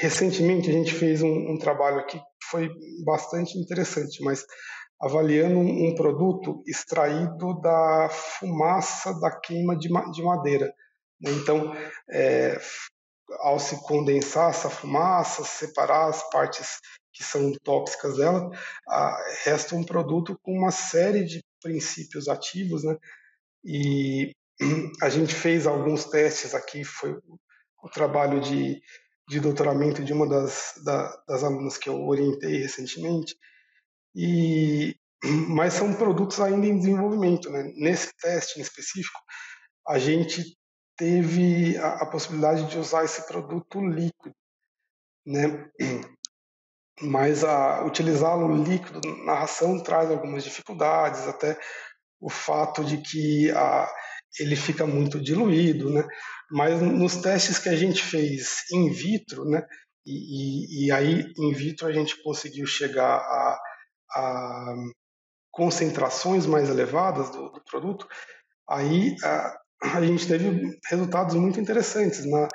recentemente a gente fez um, um, trabalho que foi bastante interessante, mas avaliando um, um produto extraído da fumaça da queima de, de madeira. Né? Então, é, ao se condensar essa fumaça, separar as partes que são tóxicas dela, a, resta um produto com uma série de princípios ativos, né? E a gente fez alguns testes aqui, foi o trabalho de, de doutoramento de uma das, da, das alunas que eu orientei recentemente, e mas são produtos ainda em desenvolvimento. Né? Nesse teste em específico, a gente teve a, a possibilidade de usar esse produto líquido, né? mas utilizá-lo líquido na ração traz algumas dificuldades, até o fato de que a, ele fica muito diluído, né? Mas nos testes que a gente fez in vitro, né? E, e, e aí in vitro a gente conseguiu chegar a, a concentrações mais elevadas do, do produto, aí a, a, gente teve resultados muito interessantes. Na,